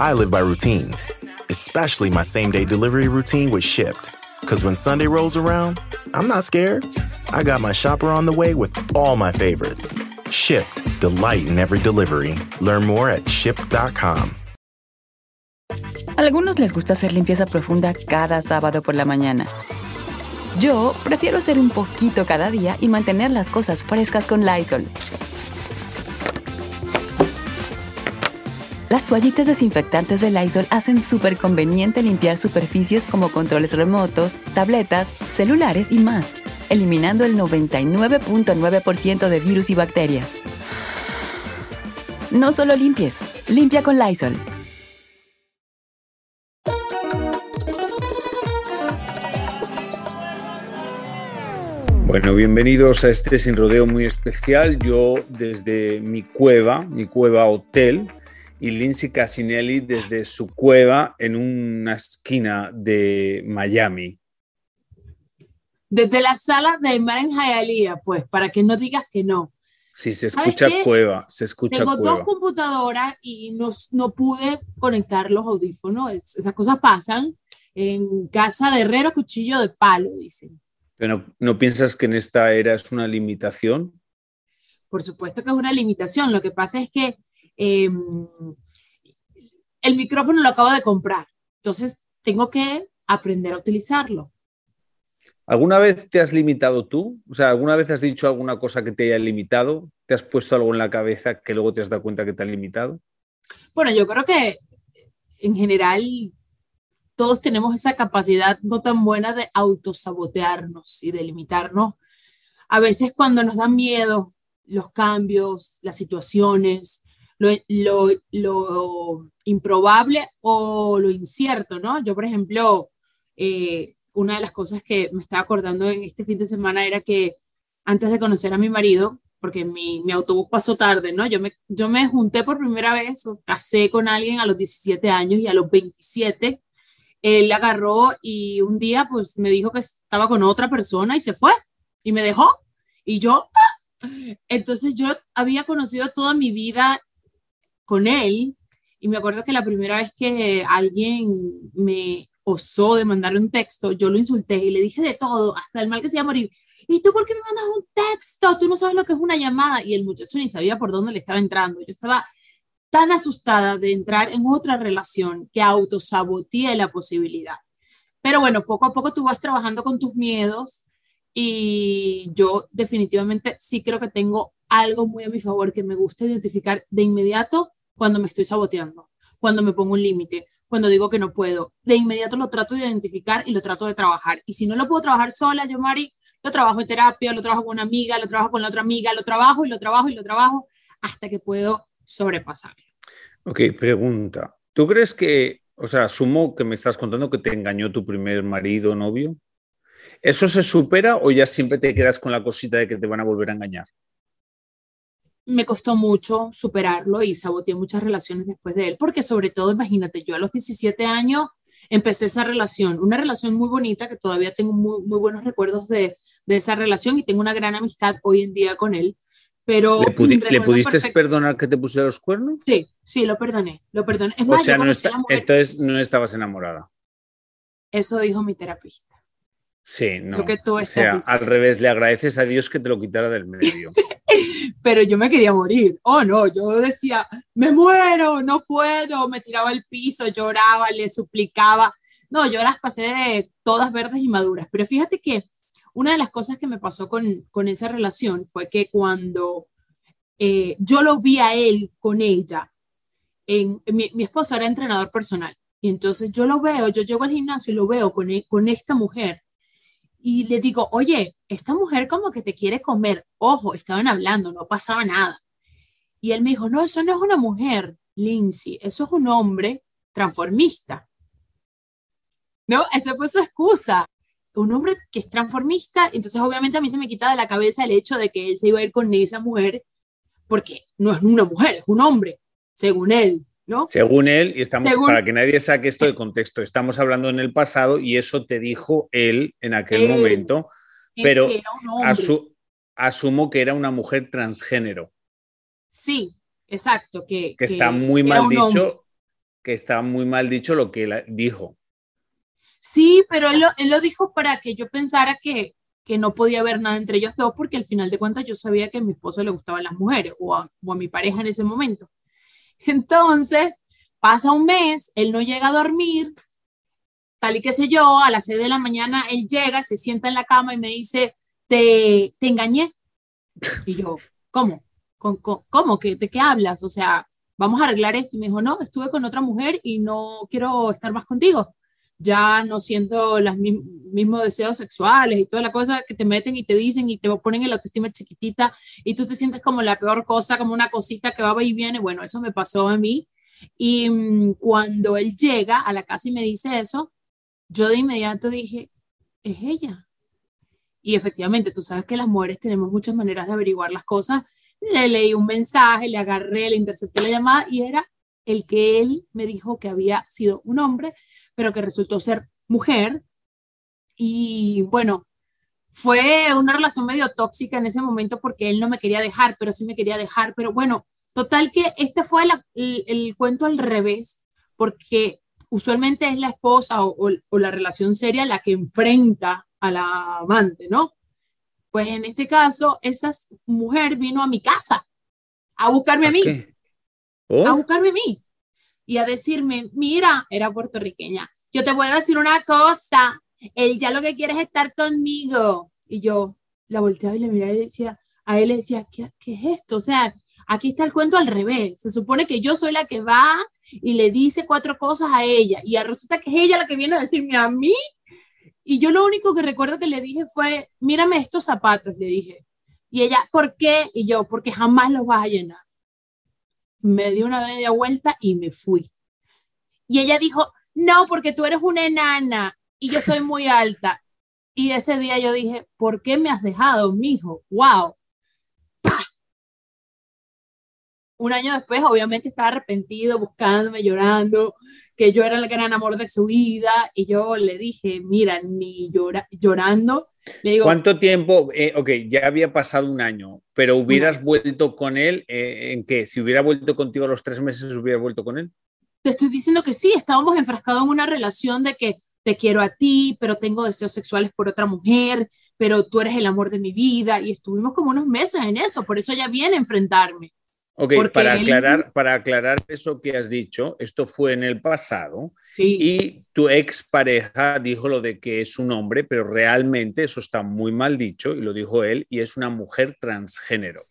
I live by routines, especially my same day delivery routine with Shipped. Because when Sunday rolls around, I'm not scared. I got my shopper on the way with all my favorites. Shipped, delight in every delivery. Learn more at shipped.com. Algunos les gusta hacer limpieza profunda cada sábado por la mañana. Yo prefiero hacer un poquito cada día y mantener las cosas frescas con Lysol. Las toallitas desinfectantes de Lysol hacen súper conveniente limpiar superficies como controles remotos, tabletas, celulares y más, eliminando el 99.9% de virus y bacterias. No solo limpies, limpia con Lysol. Bueno, bienvenidos a este sin rodeo muy especial. Yo desde mi cueva, mi cueva hotel, y Lindsay Casinelli desde su cueva en una esquina de Miami. Desde la sala de mar en Hialeah, pues, para que no digas que no. Sí, se escucha cueva, se escucha Tengo cueva. dos computadoras y no, no pude conectar los audífonos. Es- esas cosas pasan. En casa de herrero, cuchillo de palo, dicen. Pero no, ¿no piensas que en esta era es una limitación? Por supuesto que es una limitación. Lo que pasa es que eh, el micrófono lo acabo de comprar. Entonces, tengo que aprender a utilizarlo. ¿Alguna vez te has limitado tú? O sea, ¿alguna vez has dicho alguna cosa que te haya limitado? ¿Te has puesto algo en la cabeza que luego te has dado cuenta que te ha limitado? Bueno, yo creo que en general todos tenemos esa capacidad no tan buena de autosabotearnos y de limitarnos. A veces cuando nos dan miedo los cambios, las situaciones, lo, lo, lo improbable o lo incierto, ¿no? Yo, por ejemplo, eh, una de las cosas que me estaba acordando en este fin de semana era que antes de conocer a mi marido, porque mi, mi autobús pasó tarde, ¿no? Yo me, yo me junté por primera vez, o casé con alguien a los 17 años y a los 27 él agarró y un día pues me dijo que estaba con otra persona y se fue y me dejó y yo ¡ah! entonces yo había conocido toda mi vida con él y me acuerdo que la primera vez que alguien me osó de mandarle un texto, yo lo insulté y le dije de todo, hasta el mal que se iba a morir. ¿Y tú por qué me mandas un texto? Tú no sabes lo que es una llamada. Y el muchacho ni sabía por dónde le estaba entrando. Yo estaba tan asustada de entrar en otra relación que autosaboteé la posibilidad. Pero bueno, poco a poco tú vas trabajando con tus miedos y yo definitivamente sí creo que tengo algo muy a mi favor que me gusta identificar de inmediato cuando me estoy saboteando, cuando me pongo un límite, cuando digo que no puedo. De inmediato lo trato de identificar y lo trato de trabajar. Y si no lo puedo trabajar sola, yo, Mari, lo trabajo en terapia, lo trabajo con una amiga, lo trabajo con la otra amiga, lo trabajo y lo trabajo y lo trabajo hasta que puedo sobrepasarlo. Ok, pregunta. ¿Tú crees que, o sea, asumo que me estás contando que te engañó tu primer marido novio? ¿Eso se supera o ya siempre te quedas con la cosita de que te van a volver a engañar? Me costó mucho superarlo y saboteé muchas relaciones después de él, porque sobre todo, imagínate, yo a los 17 años empecé esa relación, una relación muy bonita que todavía tengo muy, muy buenos recuerdos de, de esa relación y tengo una gran amistad hoy en día con él. Pero ¿Le, pudi- ¿le recuerdo pudiste perfecto- perdonar que te pusiera los cuernos? Sí, sí, lo perdoné, lo perdoné. Es O más, sea, no está- entonces no estabas enamorada. Eso dijo mi terapista. Sí, no. Lo que tú o estás sea, diciendo. al revés, le agradeces a Dios que te lo quitara del medio. Pero yo me quería morir. Oh, no, yo decía, me muero, no puedo. Me tiraba al piso, lloraba, le suplicaba. No, yo las pasé todas verdes y maduras. Pero fíjate que una de las cosas que me pasó con, con esa relación fue que cuando eh, yo lo vi a él con ella, en, mi, mi esposo era entrenador personal. Y entonces yo lo veo, yo llego al gimnasio y lo veo con, e- con esta mujer y le digo, oye, esta mujer como que te quiere comer. Ojo, estaban hablando, no pasaba nada. Y él me dijo, no, eso no es una mujer, Lindsay, eso es un hombre transformista. ¿No? Esa fue su excusa. Un hombre que es transformista, entonces obviamente a mí se me quita de la cabeza el hecho de que él se iba a ir con esa mujer, porque no es una mujer, es un hombre, según él, ¿no? Según él, y estamos, Según- para que nadie saque esto de contexto, estamos hablando en el pasado y eso te dijo él en aquel Él. momento, pero asu- asumo que era una mujer transgénero, Sí, exacto. Que, que está muy mal hombre. dicho que está muy mal dicho lo que él dijo. Sí, pero él lo, él lo dijo para que yo pensara que, que no podía haber nada entre ellos dos, porque al final de cuentas yo sabía que a mi esposo le gustaban las mujeres o a, o a mi pareja en ese momento. Entonces, pasa un mes, él no llega a dormir, tal y qué sé yo, a las 6 de la mañana él llega, se sienta en la cama y me dice, te, te engañé. Y yo, ¿cómo? ¿Cómo, cómo? ¿Qué, ¿De qué hablas? O sea, vamos a arreglar esto. Y me dijo, no, estuve con otra mujer y no quiero estar más contigo. Ya no siento los mismos deseos sexuales y toda la cosa que te meten y te dicen y te ponen en la autoestima chiquitita y tú te sientes como la peor cosa, como una cosita que va y viene. Bueno, eso me pasó a mí. Y mm, cuando él llega a la casa y me dice eso, yo de inmediato dije, es ella. Y efectivamente, tú sabes que las mujeres tenemos muchas maneras de averiguar las cosas. Le leí un mensaje, le agarré, le intercepté la llamada y era el que él me dijo que había sido un hombre, pero que resultó ser mujer. Y bueno, fue una relación medio tóxica en ese momento porque él no me quería dejar, pero sí me quería dejar. Pero bueno, total que este fue el, el cuento al revés, porque usualmente es la esposa o, o, la relación seria la que enfrenta a la amante, ¿no? Pues en este caso, esa mujer vino a mi casa a buscarme a, mí, ¿Oh? a buscarme a mí y a decirme, mira, era puertorriqueña, yo te voy a decir una cosa, él ya lo que quiere es estar conmigo. Y yo la volteaba y le miraba y decía, a él le decía, ¿qué, qué es esto? O sea, aquí está el cuento al revés. Se supone que yo soy la que va y le dice cuatro cosas a ella y resulta que es ella la que viene a decirme a mí. Y yo lo único que recuerdo que le dije fue, mírame estos zapatos, le dije. Y ella, ¿por qué? Y yo, porque jamás los vas a llenar. Me di una media vuelta y me fui. Y ella dijo, no, porque tú eres una enana y yo soy muy alta. Y ese día yo dije, ¿por qué me has dejado, mijo? ¡Wow! un año después, obviamente, estaba arrepentido, buscándome, llorando, que yo era el gran amor de su vida, y yo le dije, mira, ni llora, llorando, digo... ¿Cuánto tiempo? Eh, ok, ya había pasado un año, pero hubieras vuelto con él, eh, ¿en qué? Si hubiera vuelto contigo a los tres meses, ¿hubiera vuelto con él? Te estoy diciendo que sí, estábamos enfrascados en una relación de que te quiero a ti, pero tengo deseos sexuales por otra mujer, pero tú eres el amor de mi vida, y estuvimos como unos meses en eso, por eso ella viene a enfrentarme. Ok, para, aclarar, para aclarar eso que has dicho, esto fue en el pasado sí. y tu expareja dijo lo de que es un hombre, pero realmente eso está muy mal dicho y lo dijo él y es una mujer transgénero.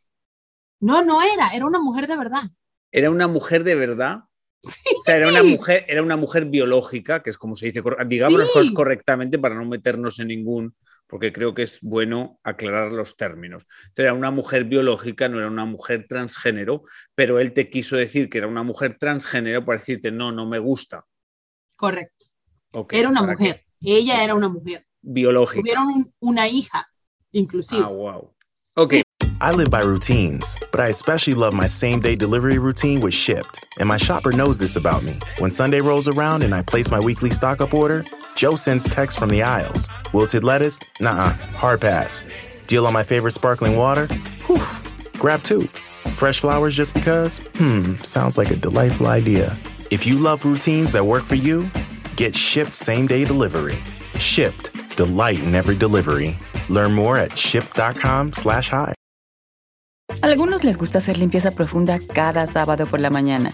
No, no era, era una mujer de verdad. ¿Era una mujer de verdad? Sí. O sea, era una mujer, era una mujer biológica, que es como se dice, digamos sí. correctamente para no meternos en ningún porque creo que es bueno aclarar los términos. Entonces, era una mujer biológica, no era una mujer transgénero, pero él te quiso decir que era una mujer transgénero para decirte, no, no me gusta. Correcto. Okay, era una mujer, que... ella era una mujer. Biológica. Tuvieron un, una hija, inclusive. Ah, wow. Okay. I live by routines, but I especially love my same day delivery routine with Shipped. And my shopper knows this about me. When Sunday rolls around and I place my weekly stock up order, Joe sends texts from the aisles. Wilted lettuce? Nah, hard pass. Deal on my favorite sparkling water? Whew, grab two. Fresh flowers just because? Hmm, sounds like a delightful idea. If you love routines that work for you, get shipped same day delivery. Shipped, delight in every delivery. Learn more at ship.com slash hi. Algunos les gusta hacer limpieza profunda cada sábado por la mañana.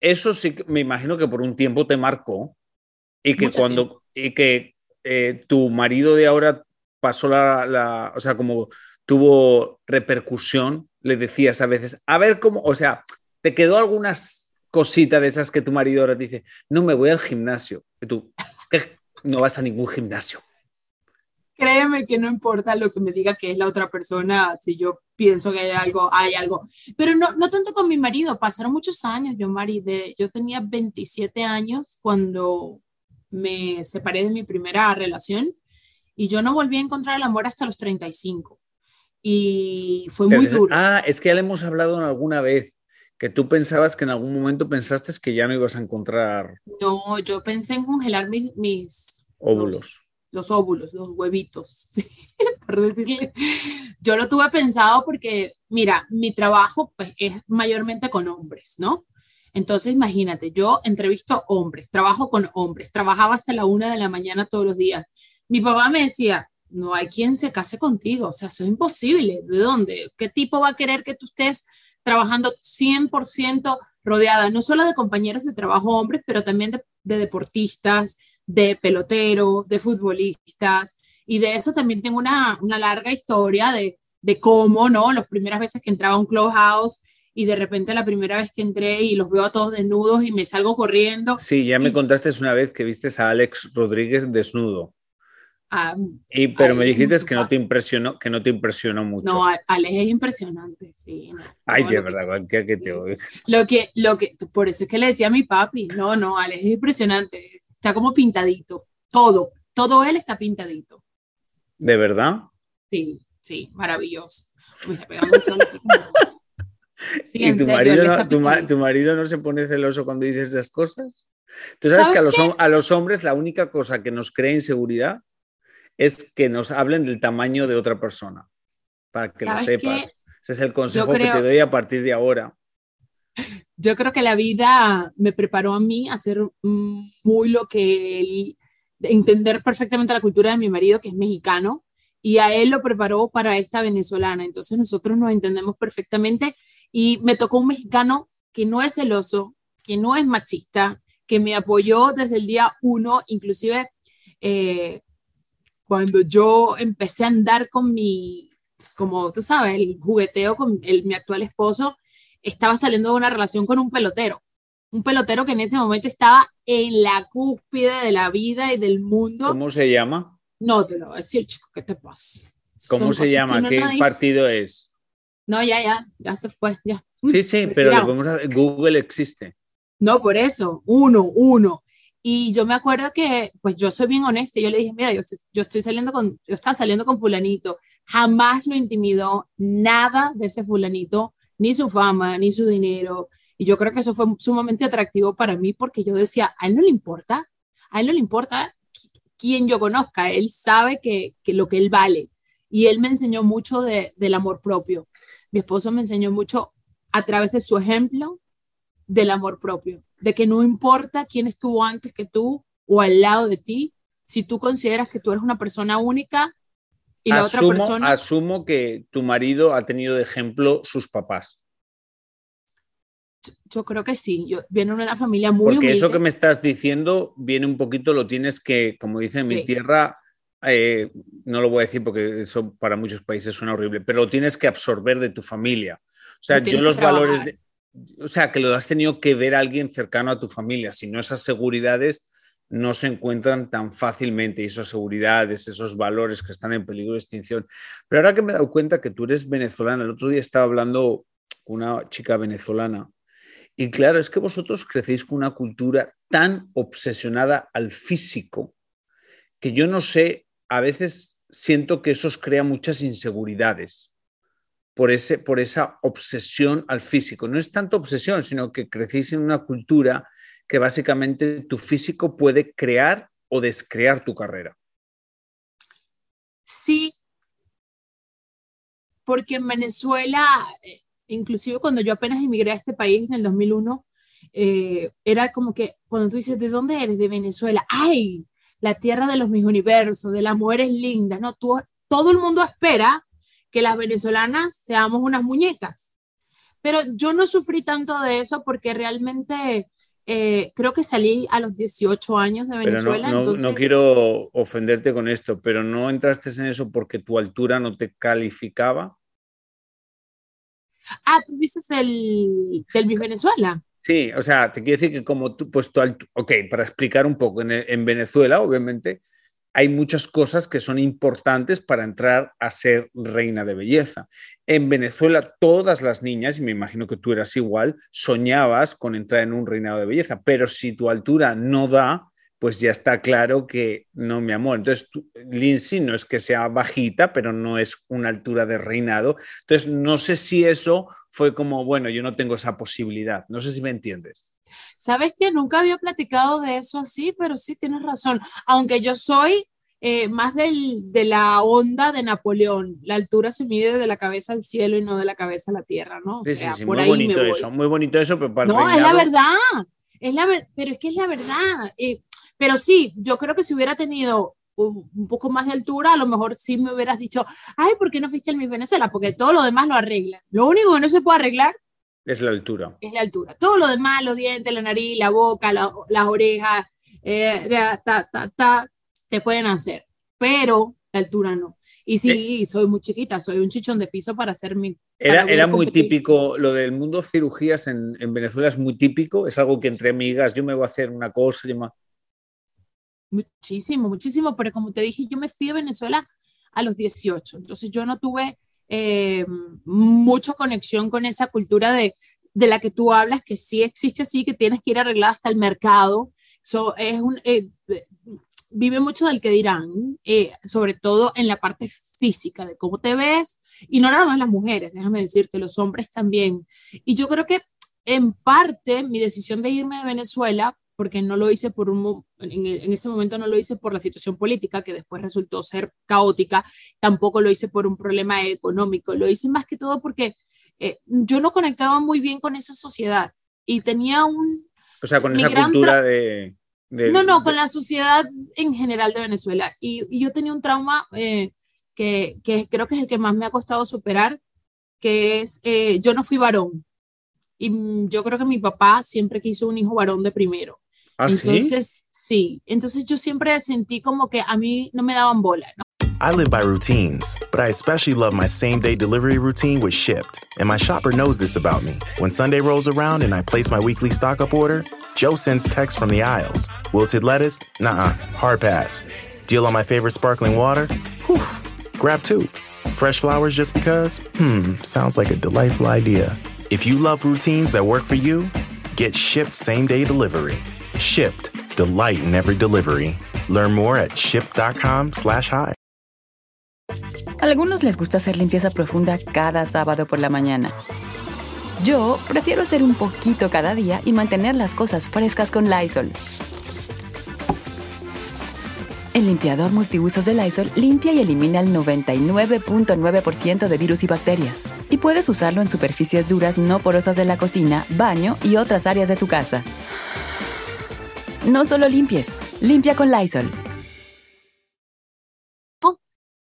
eso sí me imagino que por un tiempo te marcó y que Mucho cuando tiempo. y que eh, tu marido de ahora pasó la, la, o sea, como tuvo repercusión, le decías a veces, a ver cómo, o sea, te quedó algunas cositas de esas que tu marido ahora te dice, no me voy al gimnasio, y tú no vas a ningún gimnasio. Créeme que no importa lo que me diga que es la otra persona, si yo pienso que hay algo, hay algo. Pero no, no tanto con mi marido, pasaron muchos años, yo maridé, yo tenía 27 años cuando me separé de mi primera relación y yo no volví a encontrar el amor hasta los 35. Y fue muy duro. Ah, es que ya le hemos hablado alguna vez, que tú pensabas que en algún momento pensaste que ya no ibas a encontrar. No, yo pensé en congelar mis, mis óvulos. Los, óvulos, los huevitos, por decirle. Yo lo tuve pensado porque, mira, mi trabajo pues, es mayormente con hombres, ¿no? Entonces, imagínate, yo entrevisto hombres, trabajo con hombres, trabajaba hasta la una de la mañana todos los días. Mi papá me decía, no hay quien se case contigo, o sea, eso es imposible. ¿De dónde? ¿Qué tipo va a querer que tú estés trabajando 100% rodeada, no solo de compañeros de trabajo hombres, pero también de, deportistas, de peloteros, de futbolistas? Y de eso también tengo una, una larga historia de, de cómo, ¿no? Las primeras veces que entraba a un clubhouse y de repente la primera vez que entré y los veo a todos desnudos y me salgo corriendo. Sí, ya me contaste una vez que viste a Alex Rodríguez desnudo. Ah, y, pero me dijiste que no te impresionó, que no te impresionó mucho. No, Alex es impresionante, sí. Ay, de verdad, cualquiera que te oiga. Lo que, lo que, por eso es que le decía a mi papi, no, no, Alex es impresionante, está como pintadito, todo, todo él está pintadito. ¿De verdad? Sí, sí, maravilloso. ¿Y tu, marido no, tu, marido no se pone celoso cuando dices esas cosas? Tú sabes, que a los, a los, hombres la única cosa que nos crea inseguridad es que nos hablen del tamaño de otra persona, para que lo sepas. Ese es el consejo que te doy a partir de ahora. Yo creo que la vida me preparó a mí a ser muy lo que él, entender perfectamente la cultura de mi marido, que es mexicano, y a él lo preparó para esta venezolana. Entonces nosotros nos entendemos perfectamente y me tocó un mexicano que no es celoso, que no es machista, que me apoyó desde el día uno, inclusive eh, cuando yo empecé a andar con mi, como tú sabes, el jugueteo con mi actual esposo, estaba saliendo de una relación con un pelotero. Un pelotero que en ese momento estaba en la cúspide de la vida y del mundo. ¿Cómo se llama? No te lo voy a decir, chico, ¿qué te pasa? ¿Cómo se llama? ¿Qué partido es? No, ya, ya, ya se fue, ya. Sí, sí, pero Google existe. No, por eso, uno, uno. Y yo me acuerdo que, pues yo soy bien honesta, yo le dije, mira, yo estoy, yo estoy saliendo con, yo estaba saliendo con fulanito, jamás lo intimidó nada de ese fulanito, ni su fama, ni su dinero. Y yo creo que eso fue sumamente atractivo para mí porque yo decía, a él no le importa, a él no le importa quién yo conozca, él sabe que, que lo que él vale. Y él me enseñó mucho de, del amor propio mi esposo me enseñó mucho a través de su ejemplo del amor propio, de que no importa quién estuvo antes que tú o al lado de ti, si tú consideras que tú eres una persona única y la otra persona... Asumo que tu marido ha tenido de ejemplo sus papás. Yo, creo que sí, yo viene una familia muy Porque eso que me estás diciendo viene un poquito, lo tienes que, como dice en mi tierra, eh, no lo voy a decir porque eso para muchos países suena horrible, pero lo tienes que absorber de tu familia. O sea, yo los valores, de, o sea, que lo has tenido que ver a alguien cercano a tu familia, si no esas seguridades no se encuentran tan fácilmente esas seguridades, esos valores que están en peligro de extinción. Pero ahora que me he dado cuenta que tú eres venezolana, el otro día estaba hablando con una chica venezolana y claro, es que vosotros crecéis con una cultura tan obsesionada al físico que yo no sé a veces siento que eso os crea muchas inseguridades por, ese, por esa obsesión al físico. No es tanto obsesión, sino que crecéis en una cultura que básicamente tu físico puede crear o descrear tu carrera. Sí, porque en Venezuela, eh, inclusive cuando yo apenas emigré a este país en el 2001, eh, era como que cuando tú dices, ¿de dónde eres? De Venezuela. ¡Ay! la tierra de los mis universos, de las mujeres lindas, ¿no? todo el mundo espera que las venezolanas seamos unas muñecas. Pero yo no sufrí tanto de eso porque realmente eh, creo que salí a los 18 años de Venezuela. No, no, quiero ofenderte con esto, pero ¿no entraste en eso porque tu altura no te calificaba? Ah, tú dices el del Miss Venezuela. Sí, o sea, te quiero decir que como tú, pues tú, ok, para explicar un poco, en, Venezuela, obviamente, hay muchas cosas que son importantes para entrar a ser reina de belleza. En Venezuela, todas las niñas, y me imagino que tú eras igual, soñabas con entrar en un reinado de belleza, pero si tu altura no da, pues ya está claro que no, mi amor. Entonces, Lindsay no es que sea bajita, pero no es una altura de reinado. Entonces, no sé si eso fue como, bueno, yo no tengo esa posibilidad. No sé si me entiendes. Sabes que nunca había platicado de eso así, pero sí tienes razón. Aunque yo soy eh, más del, de la onda de Napoleón. La altura se mide de la cabeza al cielo y no de la cabeza a la tierra, ¿no? sí, sí, sí, muy bonito eso, muy bonito eso, pero para No, es la verdad, es la pero es que es la verdad. Eh, pero sí, yo creo que si hubiera tenido un poco más de altura, a lo mejor sí me hubieras dicho, ay, ¿por qué no fuiste al Miss Venezuela? Porque todo lo demás lo arregla. Lo único que no se puede arreglar es la altura. Es la altura. Todo lo demás, los dientes, la nariz, la boca, las orejas, eh, ta, ta, ta, te pueden hacer, pero la altura no. Y sí, soy muy chiquita, soy un chichón de piso para hacer mi... Era, era muy típico, lo del mundo cirugías en, en, Venezuela es muy típico, es algo que entre amigas, yo me voy a hacer una cosa, yo Muchísimo, muchísimo, pero como te dije, yo me fui a Venezuela a los 18, entonces yo no tuve eh, mucha conexión con esa cultura de, de la que tú hablas, que sí existe así, que tienes que ir arreglada hasta el mercado. So, es un, eh, vive mucho del que dirán, eh, sobre todo en la parte física, de cómo te ves, y no nada más las mujeres, déjame decirte, los hombres también. Y yo creo que en parte mi decisión de irme de Venezuela, porque no lo hice por un, en, en, ese momento no lo hice por la situación política, que después resultó ser caótica, tampoco lo hice por un problema económico, lo hice más que todo porque eh, yo no conectaba muy bien con esa sociedad y tenía un... O sea, con esa cultura de no, no, con la sociedad en general de Venezuela. Y, yo tenía un trauma eh, que, que, creo que es el que más me ha costado superar, que es, eh, yo no fui varón. Y yo creo que mi papá siempre quiso un hijo varón de primero. ¿Ah, entonces, sí? sí. Entonces yo siempre sentí como que a mí no me daban bola, ¿no? I live by routines, but I especially love my same day delivery routine with Shipped. And my shopper knows this about me. When Sunday rolls around and I place my weekly stock up order, Joe sends text from the aisles. Wilted lettuce? Nah, hard pass. Deal on my favorite sparkling water? Whew, grab two. Fresh flowers just because? Hmm, sounds like a delightful idea. If you love routines that work for you, get shipped same day delivery. Shipped, delight in every delivery. Learn more at ship.com/hi. Algunos les gusta hacer limpieza profunda cada sábado por la mañana. Yo prefiero hacer un poquito cada día y mantener las cosas frescas con Lysol. El limpiador multiusos de Lysol limpia y elimina el 99.9% de virus y bacterias. Y puedes usarlo en superficies duras no porosas de la cocina, baño y otras áreas de tu casa. No solo limpies, limpia con Lysol.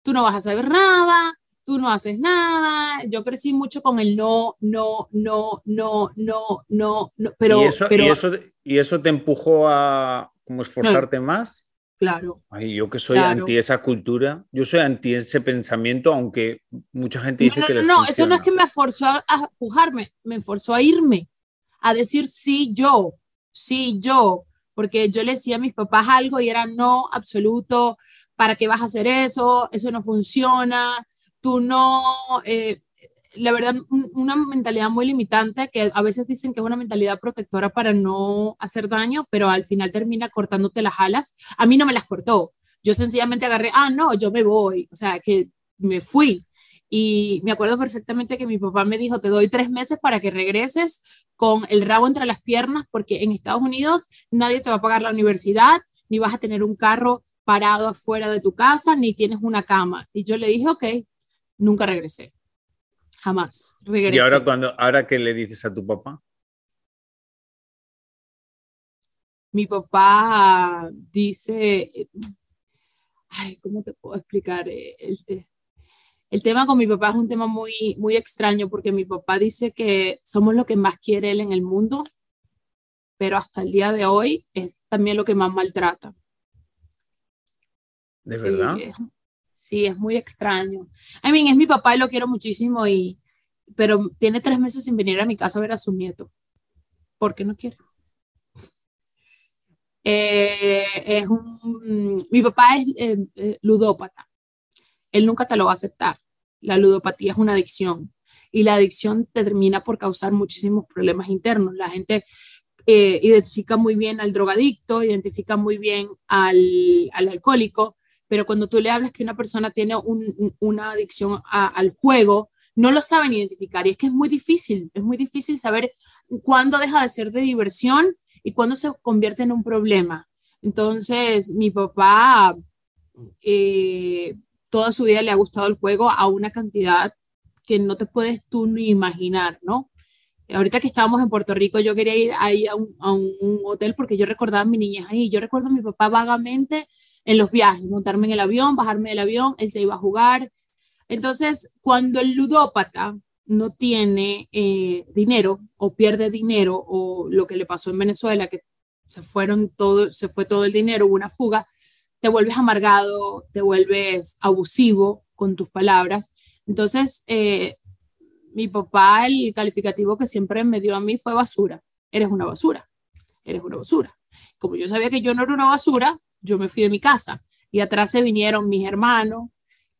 Tú no vas a saber nada, tú no haces nada. Yo crecí mucho con el no, no, no, no, no, no, no. Pero, ¿Y, eso, pero... ¿y, eso, ¿Y eso te empujó a como esforzarte más? Claro. Ay, yo que soy claro. anti esa cultura, yo soy anti ese pensamiento, aunque mucha gente dice no, no, que les No, funciona. eso no es que me forzó a empujarme, me forzó a irme, a decir sí yo, sí yo, porque yo le decía a mis papás algo y era no absoluto, ¿para qué vas a hacer eso? Eso no funciona, tú no, eh, la verdad, una mentalidad muy limitante que a veces dicen que es una mentalidad protectora para no hacer daño, pero al final termina cortándote las alas. A mí no me las cortó. Yo sencillamente agarré, ah, no, yo me voy, o sea, que me fui. Y me acuerdo perfectamente que mi papá me dijo, te doy tres meses para que regreses con el rabo entre las piernas, porque en Estados Unidos nadie te va a pagar la universidad, ni vas a tener un carro parado afuera de tu casa, ni tienes una cama. Y yo le dije, ok, nunca regresé. Jamás regresé. ¿Y ahora, cuando, ahora qué le dices a tu papá? Mi papá dice, ay, ¿cómo te puedo explicar? El, el, tema con mi papá es un tema muy, muy extraño porque mi papá dice que somos lo que más quiere él en el mundo, pero hasta el día de hoy es también lo que más maltrata. ¿De sí, verdad? Es, sí, es muy extraño. I mean, es mi papá y lo quiero muchísimo, y, pero tiene tres meses sin venir a mi casa a ver a su nieto. ¿Por qué no quiere? Eh, es un, mi papá es eh, eh, ludópata. Él nunca te lo va a aceptar. La ludopatía es una adicción y la adicción te termina por causar muchísimos problemas internos. La gente eh, identifica muy bien al drogadicto, identifica muy bien al, al, alcohólico, pero cuando tú le hablas que una persona tiene un, una adicción al juego, no lo saben identificar y es que es muy difícil, es muy difícil saber cuándo deja de ser de diversión y cuándo se convierte en un problema. Entonces, mi papá eh, toda su vida le ha gustado el juego a una cantidad que no te puedes tú ni imaginar, ¿no? Ahorita que estábamos en Puerto Rico, yo quería ir ahí a un, hotel porque yo recordaba a mi niñez ahí. Yo recuerdo a mi papá vagamente en los viajes, montarme en el avión, bajarme del avión, él se iba a jugar. Entonces, cuando el ludópata no tiene eh, dinero o pierde dinero o lo que le pasó en Venezuela, que se fueron todo, se fue todo el dinero, hubo una fuga, te vuelves amargado, te vuelves abusivo con tus palabras. Entonces, eh, mi papá, el calificativo que siempre me dio a mí fue basura. Eres una basura, eres una basura. Como yo sabía que yo no era una basura, yo me fui de mi casa y atrás se vinieron mis hermanos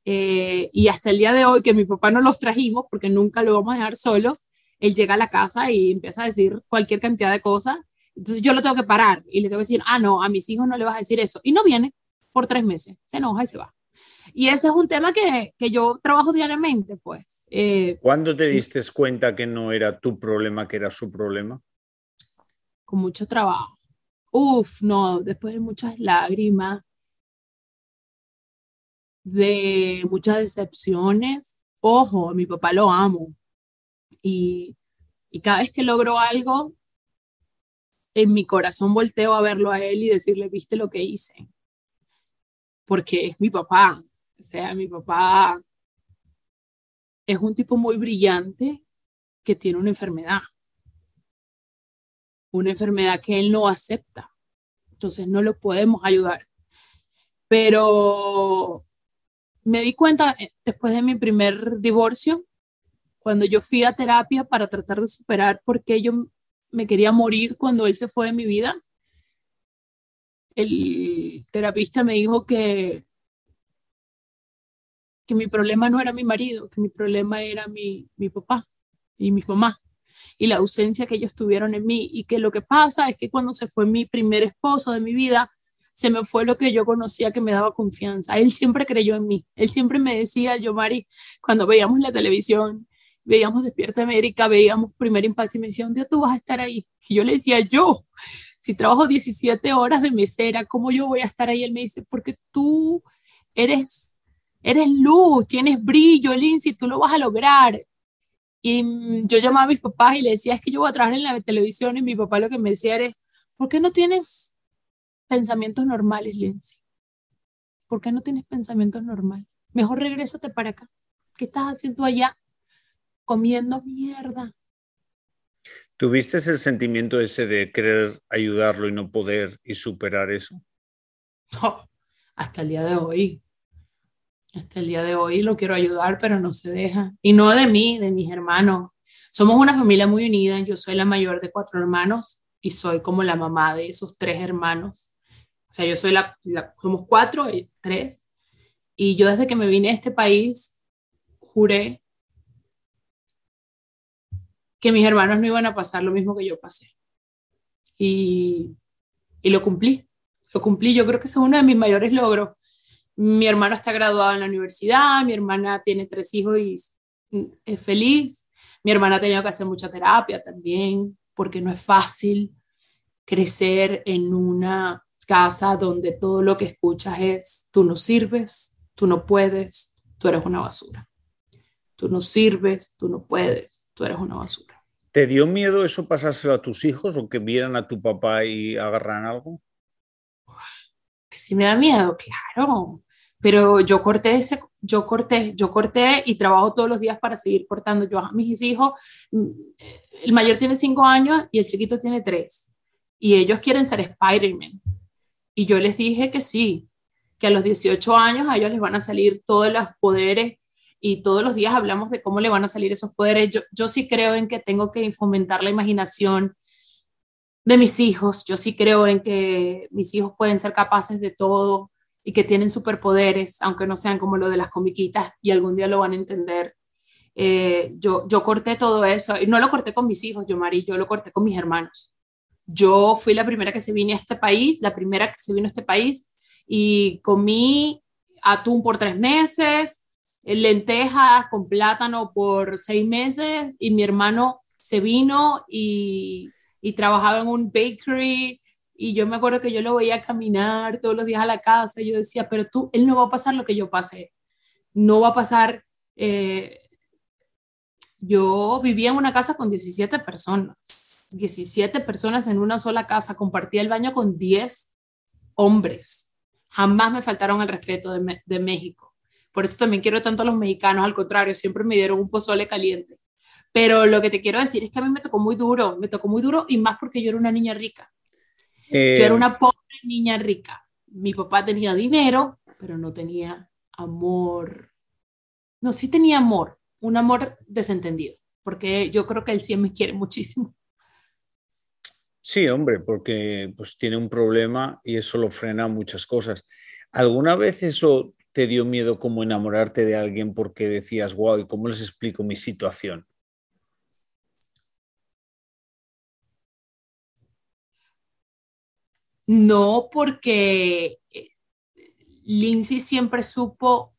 eh, y hasta el día de hoy que mi papá no los trajimos porque nunca lo vamos a dejar solo, él llega a la casa y empieza a decir cualquier cantidad de cosas. Entonces yo lo tengo que parar y le tengo que decir, ah, no, a mis hijos no le vas a decir eso. Y no viene por tres meses, se enoja y se va. Y ese es un tema que, que yo trabajo diariamente, pues. Eh, ¿Cuándo te diste cuenta que no era tu problema, que era su problema? Con mucho trabajo. Uf, no, después de muchas lágrimas, de muchas decepciones. Ojo, a mi papá lo amo. Y, y cada vez que logro algo, en mi corazón volteo a verlo a él y decirle, viste lo que hice. Porque es mi papá. O sea, mi papá es un tipo muy brillante que tiene una enfermedad. Una enfermedad que él no acepta. Entonces no lo podemos ayudar. Pero me di cuenta eh, después de mi primer divorcio, cuando yo fui a terapia para tratar de superar por qué yo me quería morir cuando él se fue de mi vida, el terapista me dijo que, que mi problema no era mi marido, que mi problema era mi, mi papá y mi mamá y la ausencia que ellos tuvieron en mí y que lo que pasa es que cuando se fue mi primer esposo de mi vida, se me fue lo que yo conocía que me daba confianza. Él siempre creyó en mí. Él siempre me decía, yo, Mari, cuando veíamos la televisión, veíamos Despierta América, veíamos Primer Impacto y me decía, ¿dónde tú vas a estar ahí? Y yo le decía, yo, si trabajo 17 horas de mesera, ¿cómo yo voy a estar ahí? Él me dice, porque tú eres, eres luz, tienes brillo, Lindsay, tú lo vas a lograr. Y mm, yo llamaba a mis papás y le decía, es que yo voy a trabajar en la televisión y mi papá lo que me decía era, ¿por qué no tienes pensamientos normales, Lindsay. ¿Por qué no tienes pensamientos normales? Mejor regrésate para acá. ¿Qué estás haciendo allá? Comiendo mierda. ¿Tuviste el sentimiento ese de querer ayudarlo y no poder y superar eso? No, hasta el día de hoy. Hasta el día de hoy lo quiero ayudar, pero no se deja. Y no de mí, de mis hermanos. Somos una familia muy unida. Yo soy la mayor de cuatro hermanos y soy como la mamá de esos tres hermanos. O sea, yo soy la, somos cuatro, y tres, y yo desde que me vine a este país juré que mis hermanos no iban a pasar lo mismo que yo pasé. Y, y lo cumplí, lo cumplí. Yo creo que es uno de mis mayores logros. Mi hermano está graduado en la universidad, mi hermana tiene tres hijos y es feliz. Mi hermana ha tenido que hacer mucha terapia también, porque no es fácil crecer en una casa donde todo lo que escuchas es, tú no sirves, tú no puedes, tú eres una basura. Tú no sirves, tú no puedes, tú eres una basura. ¿Te dio miedo eso pasárselo a tus hijos o que vieran a tu papá y agarran algo? Que sí me da miedo, claro. Pero yo corté ese, yo corté, yo corté y trabajo todos los días para seguir cortando. Yo a mis hijos, mm, el mayor tiene cinco años y el chiquito tiene tres. Y ellos quieren ser Spider-Man. Y yo les dije que sí, que a los 18 años a ellos les van a salir todos los poderes y todos los días hablamos de cómo le van a salir esos poderes. Yo, yo sí creo en que tengo que fomentar la imaginación de mis hijos. Yo sí creo en que mis hijos pueden ser capaces de todo y que tienen superpoderes, aunque no sean como lo de las comiquitas y algún día lo van a entender. Eh, yo, yo corté todo eso y no lo corté con mis hijos, yo Mari, yo lo corté con mis hermanos. yo fui la primera que se vine a este país, la primera que se vino a este país y comí atún por tres meses, lentejas con plátano por seis meses y mi hermano se vino y, y trabajaba en un bakery y yo me acuerdo que yo lo veía caminar todos los días a la casa y yo decía, pero tú, él no va a pasar lo que yo pasé, no va a pasar. Eh, yo vivía en una casa con 17 personas, 17 personas en una sola casa, compartía el baño con 10 hombres. Jamás me faltaron el respeto de, de México. Por eso también quiero tanto a los mexicanos, al contrario, siempre me dieron un pozole caliente. Pero lo que te quiero decir es que a mí me tocó muy duro, me tocó muy duro y más porque yo era una niña rica. yo era eh, una pobre niña rica. Mi papá tenía dinero, pero no tenía amor. No, sí tenía amor, un amor desentendido, porque yo creo que él sí me quiere muchísimo. Sí, hombre, porque pues tiene un problema y eso lo frena muchas cosas. ¿Alguna vez eso te dio miedo como enamorarte de alguien porque decías, wow, ¿y cómo les explico mi situación? No, porque eh, Lindsay siempre supo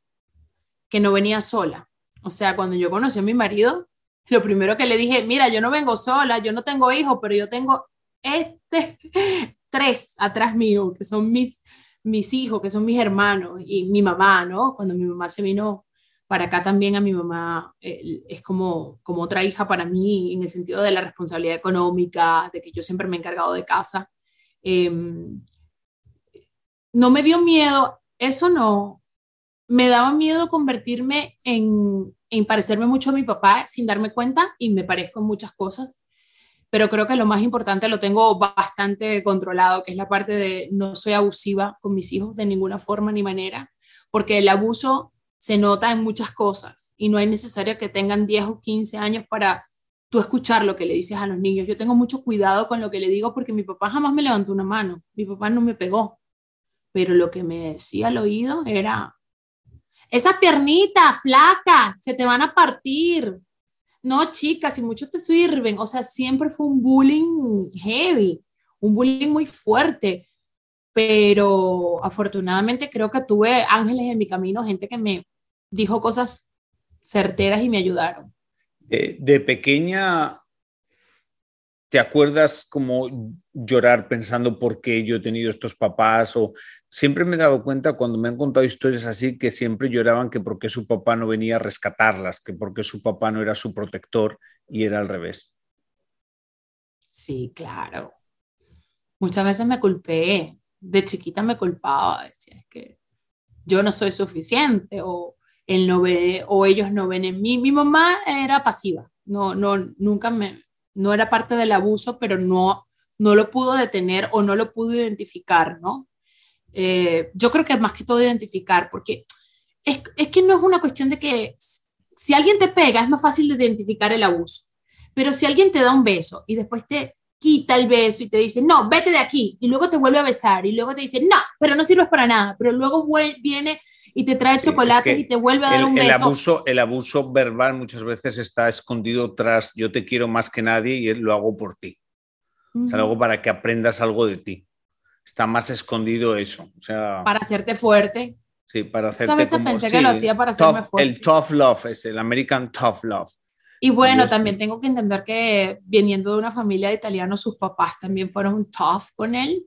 que no venía sola. O sea, cuando yo conocí a mi marido, lo primero que le dije, mira, yo no vengo sola, yo no tengo hijos, pero yo tengo este tres atrás mío, que son mis, mis hijos, que son mis hermanos y mi mamá, ¿no? Cuando mi mamá se vino para acá también a mi mamá eh, es como, como otra hija para mí en el sentido de la responsabilidad económica, de que yo siempre me he encargado de casa. Em, no me dio miedo, eso no, me daba miedo convertirme en, en parecerme mucho a mi papá sin darme cuenta y me parezco en muchas cosas, pero creo que lo más importante lo tengo bastante controlado, que es la parte de no soy abusiva con mis hijos de ninguna forma ni manera, porque el abuso se nota en muchas cosas y no es necesario que tengan 10 o 15 años para tú escuchar lo que le dices a los niños. Yo tengo mucho cuidado con lo que le digo porque mi papá jamás me levantó una mano, mi papá no me pegó, pero lo que me decía al oído era, esa piernita flaca, se te van a partir. No, chicas, si mucho te sirven. O sea, siempre fue un bullying heavy, un bullying muy fuerte. Pero afortunadamente creo que tuve ángeles en mi camino, gente que me dijo cosas certeras y me ayudaron. De pequeña, ¿te acuerdas como llorar pensando por qué yo he tenido estos papás? O siempre me he dado cuenta cuando me han contado historias así que siempre lloraban que porque su papá no venía a rescatarlas, que porque su papá no era su protector y era al revés. Sí, claro. Muchas veces me culpé, de chiquita me culpaba, decía, es que yo no soy suficiente o él no ve o ellos no ven en mí. Mi mamá era pasiva, no, no, nunca me, no era parte del abuso, pero no, no lo pudo detener o no lo pudo identificar, ¿no? Eh, yo creo que más que todo identificar, porque es, es que no es una cuestión de que si alguien te pega es más fácil de identificar el abuso, pero si alguien te da un beso y después te quita el beso y te dice, no, vete de aquí, y luego te vuelve a besar, y luego te dice, no, pero no sirves para nada, pero luego viene y te trae chocolates y te vuelve a dar un beso. El abuso, el abuso verbal muchas veces está escondido tras yo te quiero más que nadie y lo hago por ti. O sea, lo hago para que aprendas algo de ti. Está más escondido eso. O sea, para hacerte fuerte. Sí, para hacerte A veces pensé que lo hacía para hacerme fuerte. El tough love es el American tough love. Y bueno, también tengo que entender que viniendo de una familia de italianos, sus papás también fueron tough con él.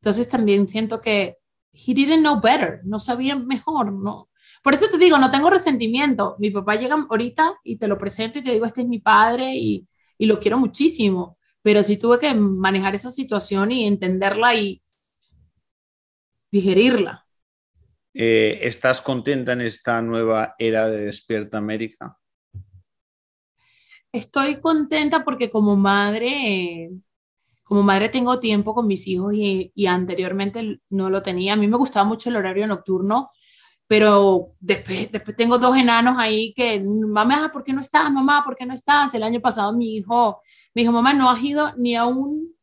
Entonces también siento que he didn't know better, no sabía mejor, no. Por eso te digo, no tengo resentimiento. Mi papá llega ahorita y te lo presento y te digo, este es mi padre y, y lo quiero muchísimo, pero sí tuve que manejar esa situación y entenderla y digerirla. Eh, ¿Estás contenta en esta nueva era de Despierta América? Estoy contenta porque como madre como madre tengo tiempo con mis hijos y, anteriormente no lo tenía. A mí me gustaba mucho el horario nocturno, pero después, después tengo dos enanos ahí que, mamá, ¿por qué no estás? Mamá, ¿por qué no estás? El año pasado mi hijo me dijo, mamá, no has ido ni a, un,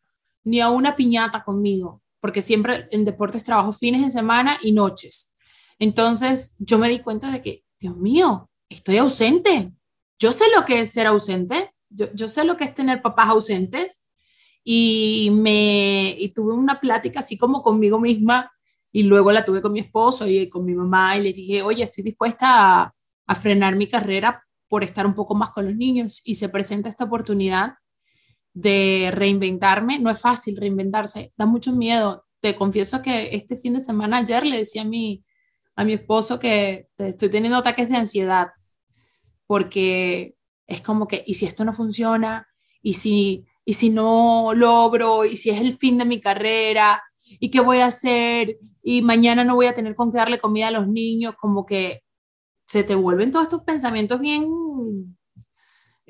ni a una piñata conmigo, porque siempre en deportes trabajo fines de semana y noches. Entonces yo me di cuenta de que, Dios mío, estoy ausente. Yo sé lo que es ser ausente, yo, yo sé lo que es tener papás ausentes y me y tuve una plática así como conmigo misma y luego la tuve con mi esposo y con mi mamá y le dije, oye, estoy dispuesta a, a frenar mi carrera por estar un poco más con los niños y se presenta esta oportunidad de reinventarme. No es fácil reinventarse, da mucho miedo. Te confieso que este fin de semana ayer le decía a mi, a mi esposo que estoy teniendo ataques de ansiedad porque es como que, ¿y si esto no funciona? ¿Y si, y si no logro? ¿Y si es el fin de mi carrera? ¿Y qué voy a hacer? Y mañana no voy a tener con qué darle comida a los niños, como que se te vuelven todos estos pensamientos bien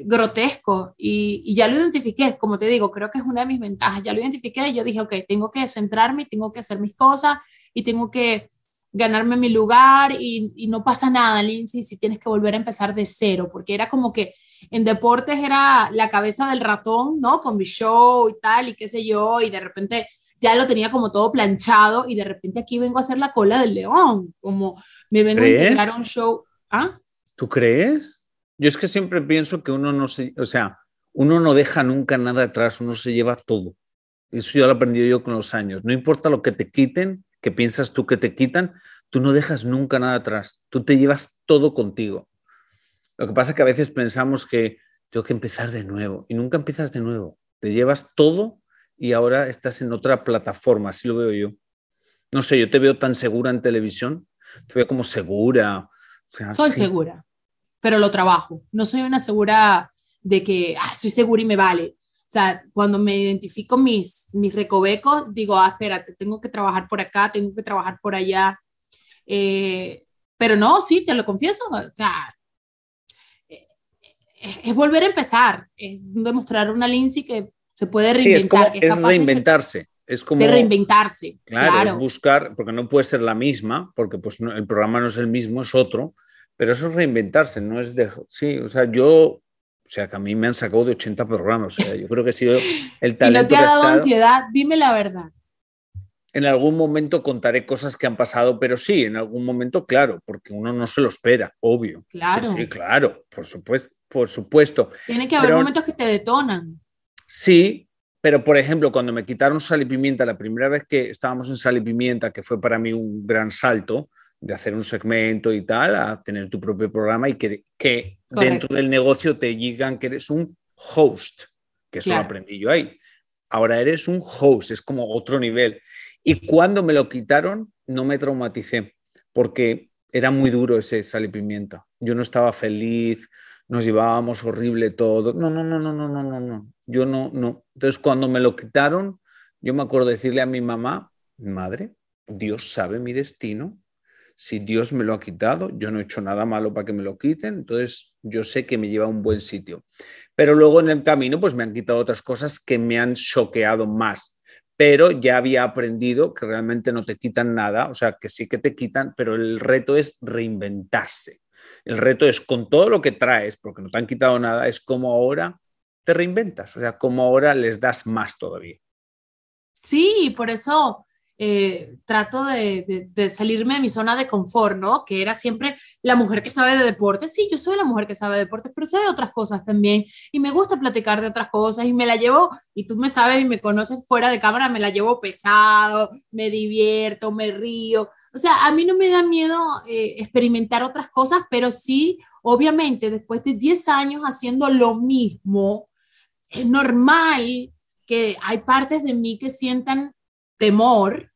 grotescos y, y, ya lo identifiqué, como te digo, creo que es una de mis ventajas, ya lo identifiqué y yo dije, ok, tengo que centrarme, tengo que hacer mis cosas y tengo que ganarme mi lugar y, y, no pasa nada, Lindsay, si tienes que volver a empezar de cero, porque era como que en deportes era la cabeza del ratón, ¿no? Con mi show y tal, y qué sé yo, y de repente ya lo tenía como todo planchado y de repente aquí vengo a hacer la cola del león, como me vengo ¿Crees? a integrar a un show. ¿Ah? ¿Tú crees? Yo es que siempre pienso que uno no se, o sea, uno no deja nunca nada atrás, uno se lleva todo. Eso ya lo he aprendido yo con los años. No importa lo que te quiten, que piensas tú que te quitan, tú no dejas nunca nada atrás, tú te llevas todo contigo. Lo que pasa es que a veces pensamos que tengo que empezar de nuevo y nunca empiezas de nuevo, te llevas todo y ahora estás en otra plataforma, así lo veo yo. No sé, yo te veo tan segura en televisión, te veo como segura. O sea, soy sí. segura, pero lo trabajo. No soy una segura de que ah, soy segura y me vale. O sea, cuando me identifico mis, mis recovecos, digo, ah, espérate, tengo que trabajar por acá, tengo que trabajar por allá. Eh, pero no, sí, te lo confieso. O sea, es, es, volver a empezar, es demostrar una Lindsay que se puede reinventar. Sí, es, como, es, es reinventarse. De, es como, de reinventarse. Claro, claro, es buscar, porque no puede ser la misma, porque pues no, el programa no es el mismo, es otro, pero eso es reinventarse, no es de... Sí, o sea, yo o sea, que a mí me han sacado de 80 programas. O sea, yo creo que ha sido el talento. ¿Y no te ha dado ansiedad? Dime la verdad. En algún momento contaré cosas que han pasado, pero sí, en algún momento, claro, porque uno no se lo espera, obvio. Claro. Sí, sí claro, por supuesto, por supuesto. Tiene que haber pero, momentos que te detonan. Sí, pero por ejemplo, cuando me quitaron sal y pimienta, la primera vez que estábamos en sal y pimienta, que fue para mí un gran salto, de hacer un segmento y tal, a tener tu propio programa y que, que dentro del negocio te digan que eres un host, que eso claro. lo aprendí yo ahí. Ahora eres un host, es como otro nivel. Y cuando me lo quitaron, no me traumaticé, porque era muy duro ese sal y pimienta. Yo no estaba feliz, nos llevábamos horrible todo. No, no, no, no, no, no, no, no. Yo no, no. Entonces, cuando me lo quitaron, yo me acuerdo decirle a mi mamá, madre, Dios sabe mi destino, si Dios me lo ha quitado, yo no he hecho nada malo para que me lo quiten, entonces yo sé que me lleva a un buen sitio. Pero luego en el camino, pues me han quitado otras cosas que me han choqueado más. Pero ya había aprendido que realmente no te quitan nada, o sea, que sí que te quitan, pero el reto es reinventarse. El reto es con todo lo que traes, porque no te han quitado nada, es como ahora te reinventas, o sea, como ahora les das más todavía. Sí, por eso eh, trato de, salirme de mi zona de confort, ¿no? Que era siempre la mujer que sabe de deportes. Sí, yo soy la mujer que sabe de deportes, pero sé de otras cosas también. Y me gusta platicar de otras cosas y me la llevo, y tú me sabes y me conoces fuera de cámara, me la llevo pesado, me divierto, me río. O sea, a mí no me da miedo eh, experimentar otras cosas, pero sí, obviamente, después de 10 años haciendo lo mismo, es normal que hay partes de mí que sientan temor,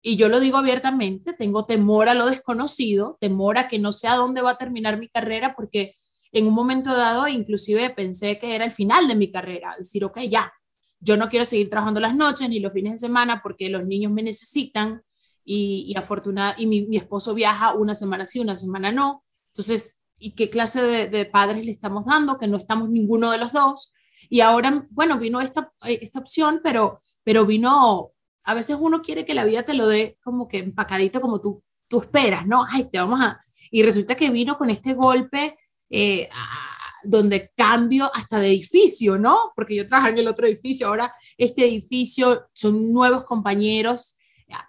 y yo lo digo abiertamente, tengo temor a lo desconocido, temor a que no sé a dónde va a terminar mi carrera, porque en un momento dado inclusive pensé que era el final de mi carrera, decir, ok, ya, yo no quiero seguir trabajando las noches ni los fines de semana porque los niños me necesitan y, y afortunada, y mi, mi, esposo viaja una semana sí, una semana no. Entonces, ¿y qué clase de, de, padres le estamos dando? Que no estamos ninguno de los dos. Y ahora, bueno, vino esta, esta opción, pero, pero vino a veces uno quiere que la vida te lo dé como que empacadito como tú, tú esperas, ¿no? Ay, te vamos a... Y resulta que vino con este golpe eh, donde cambio hasta de edificio, ¿no? Porque yo trabajaba en el otro edificio, ahora este edificio son nuevos compañeros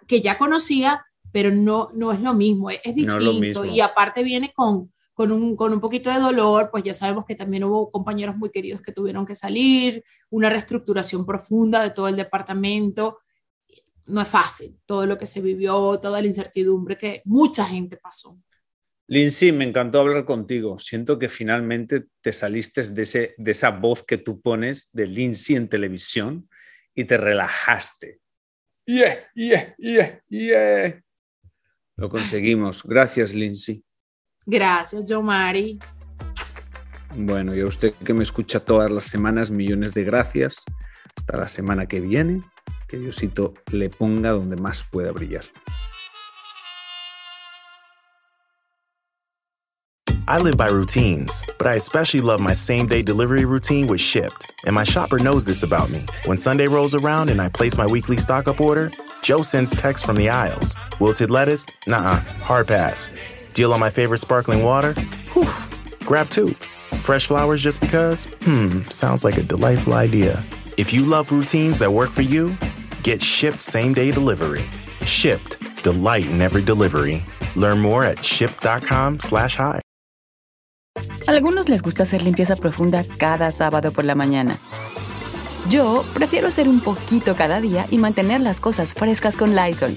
que ya conocía, pero no, no es lo mismo, es, distinto. No es lo mismo. Y aparte viene con, con un, con un poquito de dolor, pues ya sabemos que también hubo compañeros muy queridos que tuvieron que salir, una reestructuración profunda de todo el departamento. No es fácil todo lo que se vivió, toda la incertidumbre que mucha gente pasó. Lindsay, me encantó hablar contigo. Siento que finalmente te saliste de, ese, de esa voz que tú pones de Lindsay en televisión y te relajaste. Yeah, yeah, yeah, yeah. Lo conseguimos. Gracias, Lindsay. Gracias, Joe Mari. Bueno, y a usted que me escucha todas las semanas, millones de gracias. Hasta la semana que viene. Que Diosito le ponga donde más pueda brillar. I live by routines, but I especially love my same day delivery routine with Shipped. And my shopper knows this about me. When Sunday rolls around and I place my weekly stock up order, Joe sends text from the aisles. Wilted lettuce? Nah, hard pass. Deal on my favorite sparkling water? Whew, grab two. Fresh flowers just because? Hmm, sounds like a delightful idea. If you love routines that work for you, get shipped same day delivery. Shipped. Delight in every delivery. Learn more at ship.com slash hi. Algunos les gusta hacer limpieza profunda cada sábado por la mañana. Yo prefiero hacer un poquito cada día y mantener las cosas frescas con Lysol.